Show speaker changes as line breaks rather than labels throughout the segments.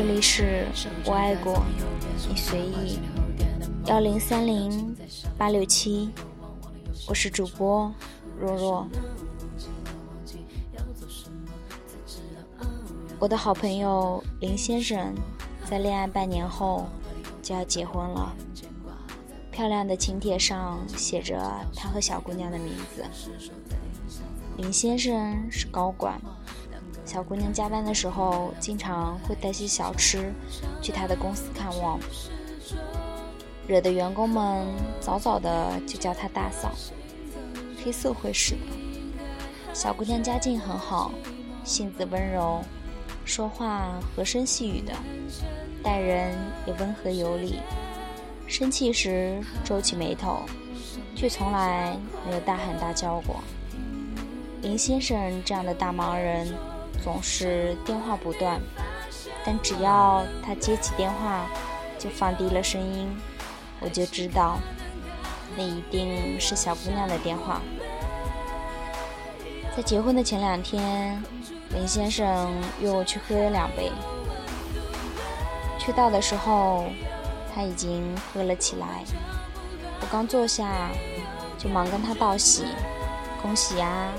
这里是我爱过你随意幺零三零八六七，我是主播若若。我的好朋友林先生在恋爱半年后就要结婚了，漂亮的请帖上写着他和小姑娘的名字。林先生是高管。小姑娘加班的时候，经常会带些小吃去她的公司看望，惹得员工们早早的就叫她大嫂，黑社会似的。小姑娘家境很好，性子温柔，说话和声细语的，待人也温和有礼。生气时皱起眉头，却从来没有大喊大叫过。林先生这样的大忙人。总是电话不断，但只要他接起电话，就放低了声音，我就知道那一定是小姑娘的电话。在结婚的前两天，林先生约我去喝了两杯，去到的时候他已经喝了起来。我刚坐下，就忙跟他道喜，恭喜呀，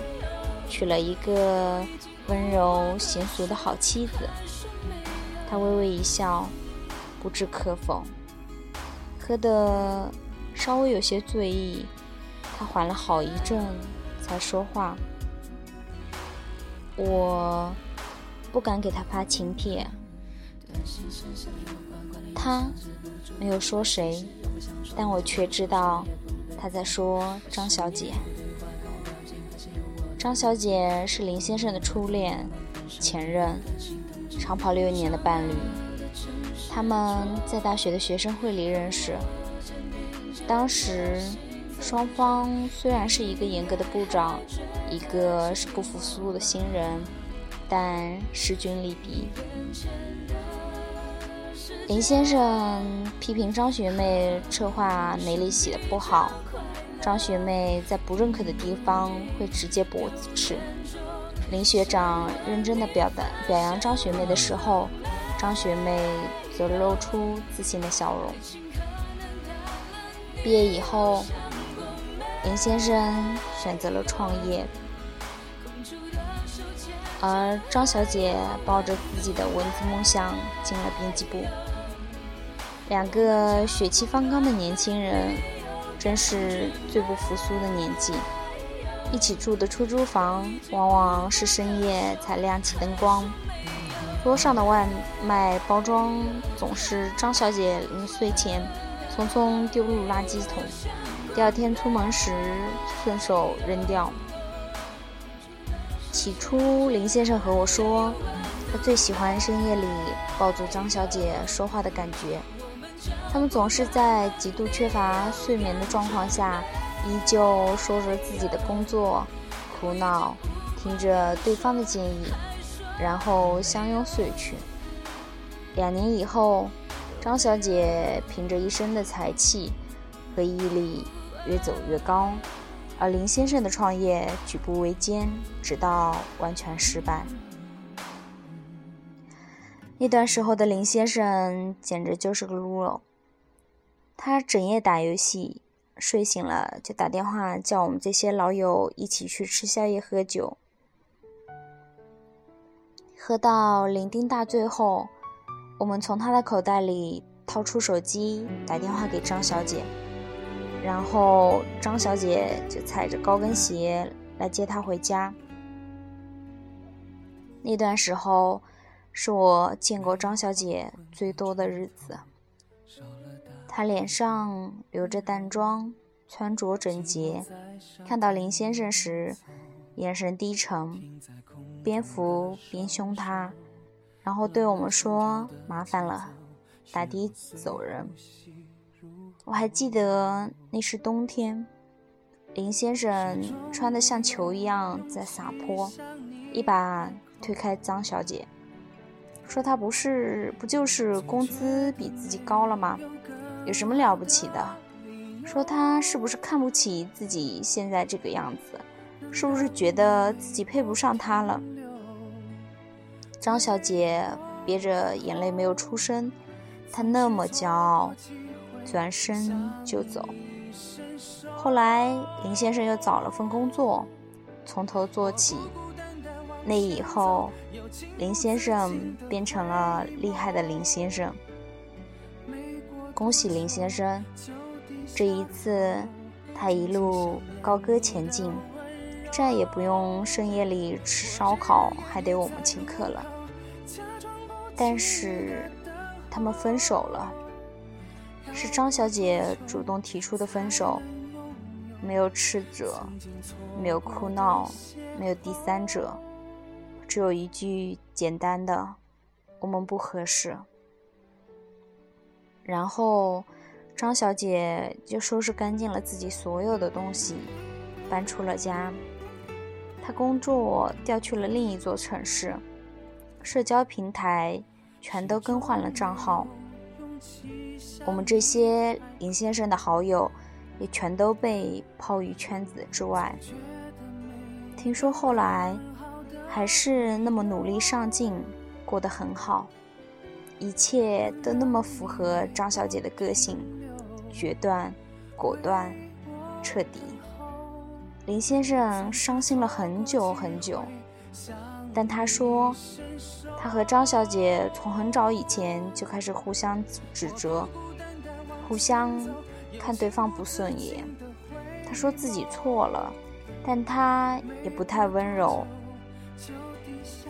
娶了一个。温柔娴熟的好妻子，他微微一笑，不置可否。喝得稍微有些醉意，他缓了好一阵才说话。我不敢给他发请帖，他没有说谁，但我却知道他在说张小姐。张小姐是林先生的初恋、前任，长跑六年的伴侣。他们在大学的学生会里认识。当时，双方虽然是一个严格的部长，一个是不服输的新人，但势均力敌。林先生批评张学妹策划哪里写的不好。张学妹在不认可的地方会直接驳斥。林学长认真的表达表扬张学妹的时候，张学妹则露出自信的笑容。毕业以后，林先生选择了创业，而张小姐抱着自己的文字梦想进了编辑部。两个血气方刚的年轻人。真是最不服输的年纪，一起住的出租房往往是深夜才亮起灯光，桌上的外卖包装总是张小姐临睡前匆匆丢入垃圾桶，第二天出门时顺手扔掉。起初，林先生和我说，他最喜欢深夜里抱住张小姐说话的感觉。他们总是在极度缺乏睡眠的状况下，依旧说着自己的工作、苦恼，听着对方的建议，然后相拥睡去。两年以后，张小姐凭着一身的才气和毅力越走越高，而林先生的创业举步维艰，直到完全失败。那段时候的林先生简直就是个撸了。他整夜打游戏，睡醒了就打电话叫我们这些老友一起去吃宵夜喝酒。喝到酩酊大醉后，我们从他的口袋里掏出手机打电话给张小姐，然后张小姐就踩着高跟鞋来接他回家。那段时候。是我见过张小姐最多的日子。她脸上留着淡妆，穿着整洁。看到林先生时，眼神低沉，边扶边凶他，然后对我们说：“麻烦了。”打的走人。我还记得那是冬天，林先生穿得像球一样在撒泼，一把推开张小姐。说他不是，不就是工资比自己高了吗？有什么了不起的？说他是不是看不起自己现在这个样子？是不是觉得自己配不上他了？张小姐憋着眼泪没有出声，她那么骄傲，转身就走。后来林先生又找了份工作，从头做起。那以后，林先生变成了厉害的林先生。恭喜林先生，这一次他一路高歌前进。再也不用深夜里吃烧烤，还得我们请客了。但是，他们分手了，是张小姐主动提出的分手，没有斥责，没有哭闹，没有第三者，只有一句简单的“我们不合适”。然后，张小姐就收拾干净了自己所有的东西，搬出了家。她工作调去了另一座城市，社交平台全都更换了账号。我们这些林先生的好友也全都被抛于圈子之外。听说后来还是那么努力上进，过得很好，一切都那么符合张小姐的个性，决断、果断、彻底。林先生伤心了很久很久，但他说，他和张小姐从很早以前就开始互相指责，互相看对方不顺眼。他说自己错了，但他也不太温柔。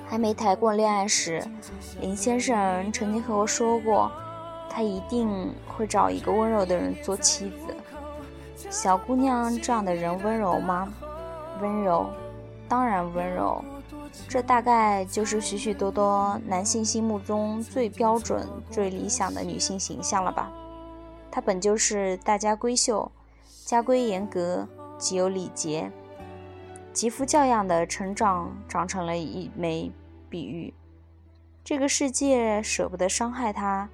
还没谈过恋爱时，林先生曾经和我说过，他一定会找一个温柔的人做妻子。小姑娘这样的人温柔吗？温柔，当然温柔。这大概就是许许多多男性心目中最标准、最理想的女性形象了吧？她本就是大家闺秀，家规严格，极有礼节，极富教养的成长，长成了一枚碧玉。这个世界舍不得伤害她，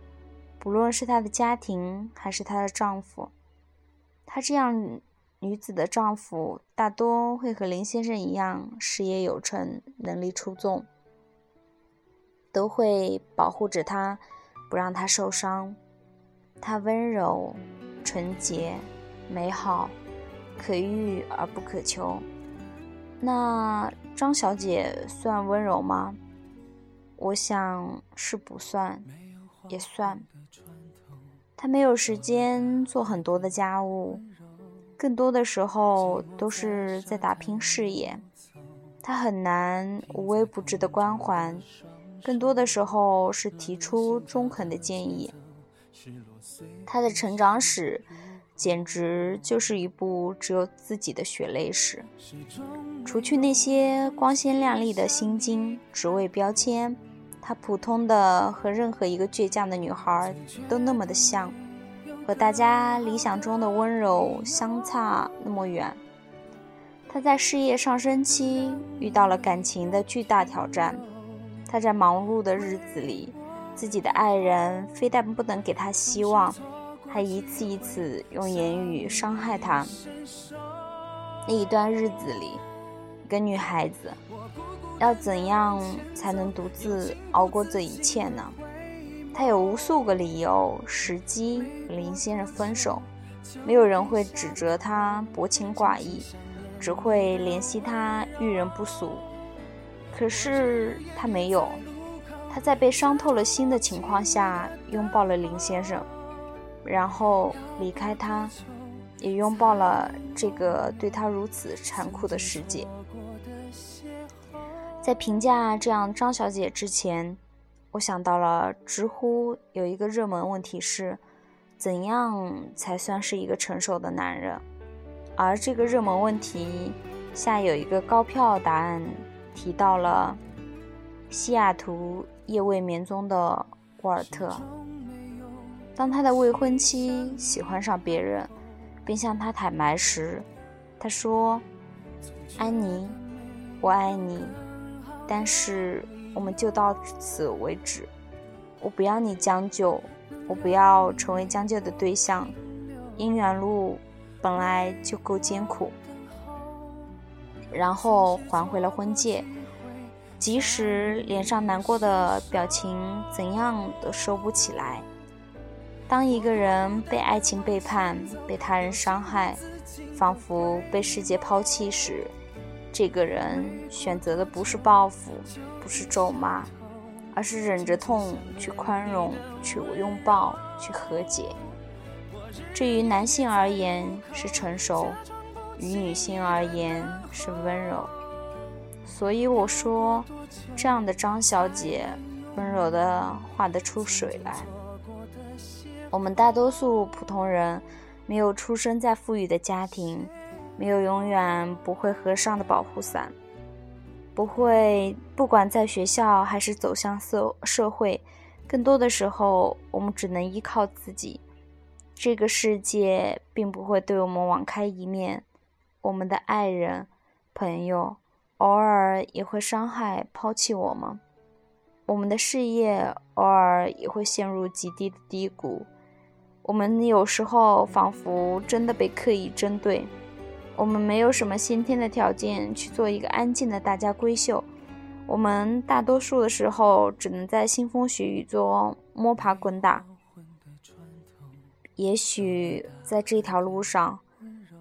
不论是她的家庭还是她的丈夫。她这样女子的丈夫大多会和林先生一样，事业有成，能力出众，都会保护着她，不让她受伤。她温柔、纯洁、美好，可遇而不可求。那张小姐算温柔吗？我想是不算，也算。她没有时间做很多的家务，更多的时候都是在打拼事业。她很难无微不至的关怀，更多的时候是提出中肯的建议。她的成长史简直就是一部只有自己的血泪史。除去那些光鲜亮丽的心经、职位标签。她普通的和任何一个倔强的女孩都那么的像，和大家理想中的温柔相差那么远。她在事业上升期遇到了感情的巨大挑战。她在忙碌的日子里，自己的爱人非但不能给她希望，还一次一次用言语伤害她。那一段日子里，一个女孩子。要怎样才能独自熬过这一切呢？她有无数个理由、时机和林先生分手，没有人会指责她薄情寡义，只会怜惜她遇人不淑。可是他没有，他在被伤透了心的情况下拥抱了林先生，然后离开他，也拥抱了这个对他如此残酷的世界。在评价这样张小姐之前，我想到了知乎有一个热门问题是：怎样才算是一个成熟的男人？而这个热门问题下有一个高票答案，提到了西雅图夜未眠中的沃尔特。当他的未婚妻喜欢上别人，并向他坦白时，他说：“安妮，我爱你。”但是我们就到此为止。我不要你将就，我不要成为将就的对象。姻缘路本来就够艰苦。然后还回了婚戒，即使脸上难过的表情怎样都收不起来。当一个人被爱情背叛、被他人伤害，仿佛被世界抛弃时，这个人选择的不是报复，不是咒骂，而是忍着痛去宽容、去拥抱、去和解。这于男性而言是成熟，于女性而言是温柔。所以我说，这样的张小姐，温柔的画得出水来。我们大多数普通人，没有出生在富裕的家庭。没有永远不会合上的保护伞，不会不管在学校还是走向社社会，更多的时候我们只能依靠自己。这个世界并不会对我们网开一面，我们的爱人、朋友偶尔也会伤害、抛弃我们，我们的事业偶尔也会陷入极低的低谷，我们有时候仿佛真的被刻意针对。我们没有什么先天的条件去做一个安静的大家闺秀，我们大多数的时候只能在腥风血雨中摸爬滚打。也许在这条路上，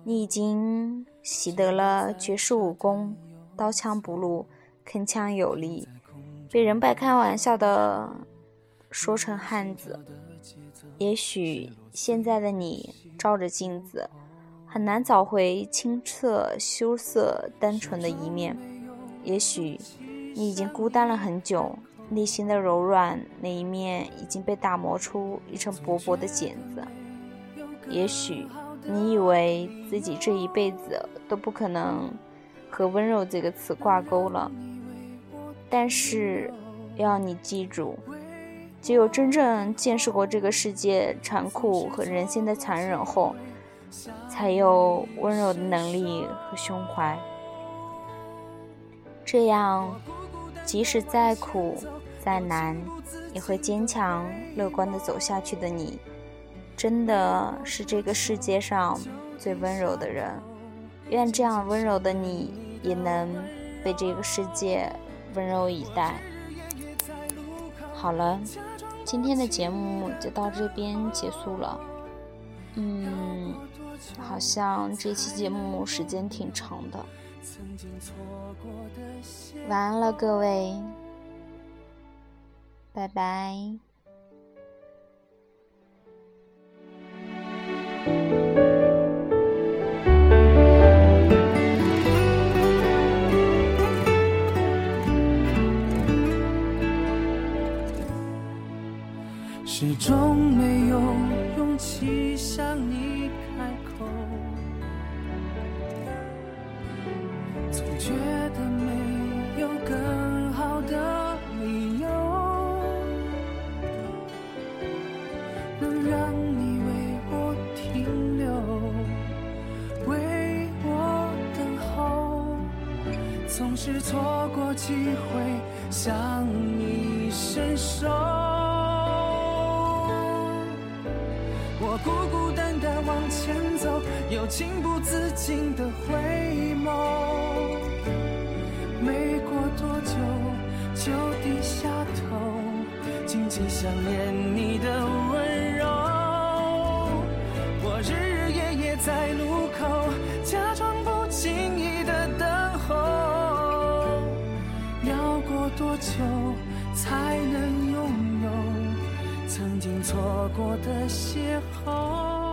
你已经习得了绝世武功，刀枪不入，铿锵有力，被人半开玩笑的说成汉子。也许现在的你照着镜子。很难找回清澈、羞涩、单纯的一面。也许你已经孤单了很久，内心的柔软那一面已经被打磨出一层薄薄的茧子。也许你以为自己这一辈子都不可能和温柔这个词挂钩了。但是，要你记住，只有真正见识过这个世界残酷和人心的残忍后。才有温柔的能力和胸怀，这样，即使再苦再难，也会坚强乐观的走下去的你，真的是这个世界上最温柔的人。愿这样温柔的你，也能被这个世界温柔以待。好了，今天的节目就到这边结束了。嗯。好像这期节目时间挺长的，晚安了各位，拜拜。
向你。觉得没有更好的理由，能让你为我停留，为我等候，总是错过机会向你伸手。我孤孤单单往前走，又情不自禁的回眸。没过多久，就低下头，静静想念你的曾经错过的邂逅？